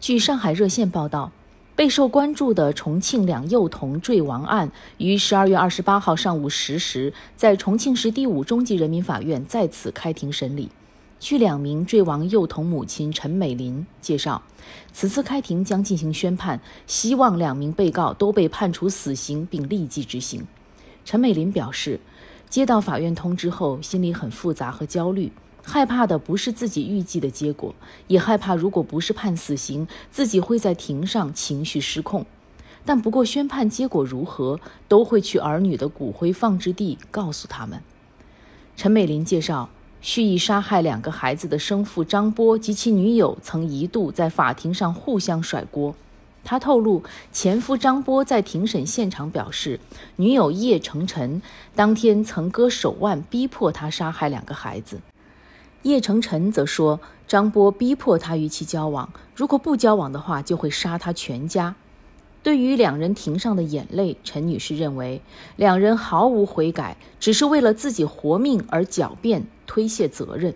据上海热线报道，备受关注的重庆两幼童坠亡案于十二月二十八号上午十时，在重庆市第五中级人民法院再次开庭审理。据两名坠亡幼童母亲陈美林介绍，此次开庭将进行宣判，希望两名被告都被判处死刑并立即执行。陈美林表示，接到法院通知后，心里很复杂和焦虑。害怕的不是自己预计的结果，也害怕如果不是判死刑，自己会在庭上情绪失控。但不过宣判结果如何，都会去儿女的骨灰放置地告诉他们。陈美玲介绍，蓄意杀害两个孩子的生父张波及其女友曾一度在法庭上互相甩锅。他透露，前夫张波在庭审现场表示，女友叶成晨当天曾割手腕，逼迫他杀害两个孩子。叶成晨则说，张波逼迫他与其交往，如果不交往的话，就会杀他全家。对于两人庭上的眼泪，陈女士认为，两人毫无悔改，只是为了自己活命而狡辩推卸责任。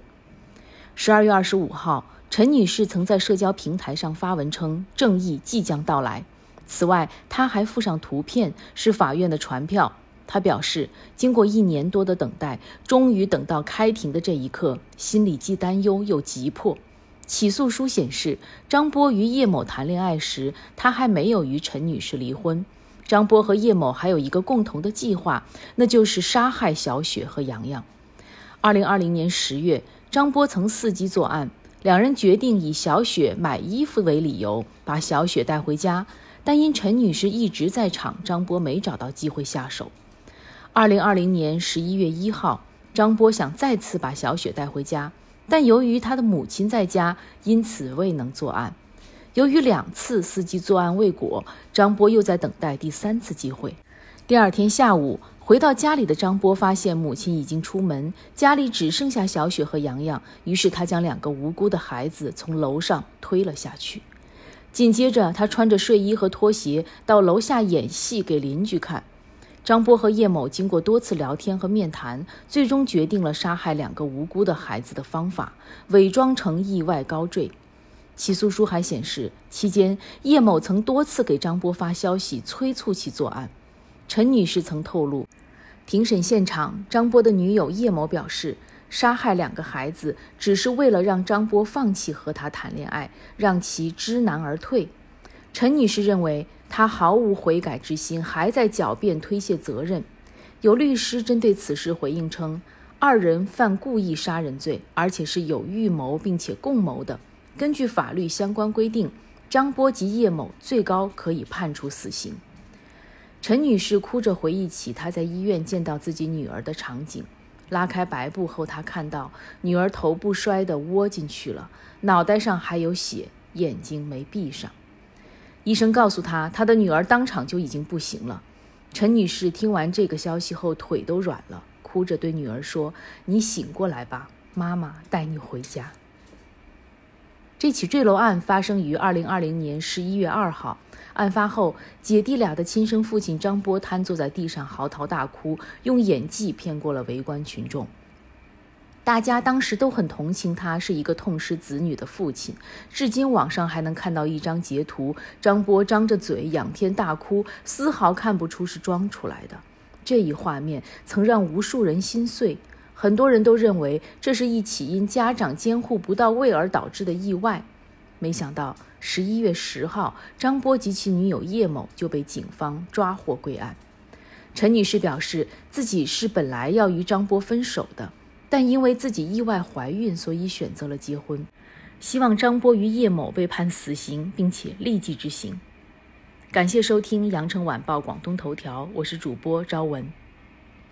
十二月二十五号，陈女士曾在社交平台上发文称，正义即将到来。此外，她还附上图片，是法院的传票。他表示，经过一年多的等待，终于等到开庭的这一刻，心里既担忧又急迫。起诉书显示，张波与叶某谈恋爱时，他还没有与陈女士离婚。张波和叶某还有一个共同的计划，那就是杀害小雪和洋洋。二零二零年十月，张波曾伺机作案，两人决定以小雪买衣服为理由，把小雪带回家，但因陈女士一直在场，张波没找到机会下手。二零二零年十一月一号，张波想再次把小雪带回家，但由于他的母亲在家，因此未能作案。由于两次伺机作案未果，张波又在等待第三次机会。第二天下午，回到家里的张波发现母亲已经出门，家里只剩下小雪和洋洋，于是他将两个无辜的孩子从楼上推了下去。紧接着，他穿着睡衣和拖鞋到楼下演戏给邻居看。张波和叶某经过多次聊天和面谈，最终决定了杀害两个无辜的孩子的方法：伪装成意外高坠。起诉书还显示，期间叶某曾多次给张波发消息，催促其作案。陈女士曾透露，庭审现场，张波的女友叶某表示，杀害两个孩子只是为了让张波放弃和他谈恋爱，让其知难而退。陈女士认为。他毫无悔改之心，还在狡辩推卸责任。有律师针对此事回应称，二人犯故意杀人罪，而且是有预谋并且共谋的。根据法律相关规定，张波及叶某最高可以判处死刑。陈女士哭着回忆起她在医院见到自己女儿的场景，拉开白布后，她看到女儿头部摔得窝进去了，脑袋上还有血，眼睛没闭上。医生告诉他，他的女儿当场就已经不行了。陈女士听完这个消息后，腿都软了，哭着对女儿说：“你醒过来吧，妈妈带你回家。”这起坠楼案发生于二零二零年十一月二号。案发后，姐弟俩的亲生父亲张波瘫坐在地上嚎啕大哭，用演技骗过了围观群众。大家当时都很同情他，是一个痛失子女的父亲。至今网上还能看到一张截图，张波张着嘴仰天大哭，丝毫看不出是装出来的。这一画面曾让无数人心碎，很多人都认为这是一起因家长监护不到位而导致的意外。没想到十一月十号，张波及其女友叶某就被警方抓获归案。陈女士表示，自己是本来要与张波分手的。但因为自己意外怀孕，所以选择了结婚。希望张波与叶某被判死刑，并且立即执行。感谢收听《羊城晚报广东头条》，我是主播朝文。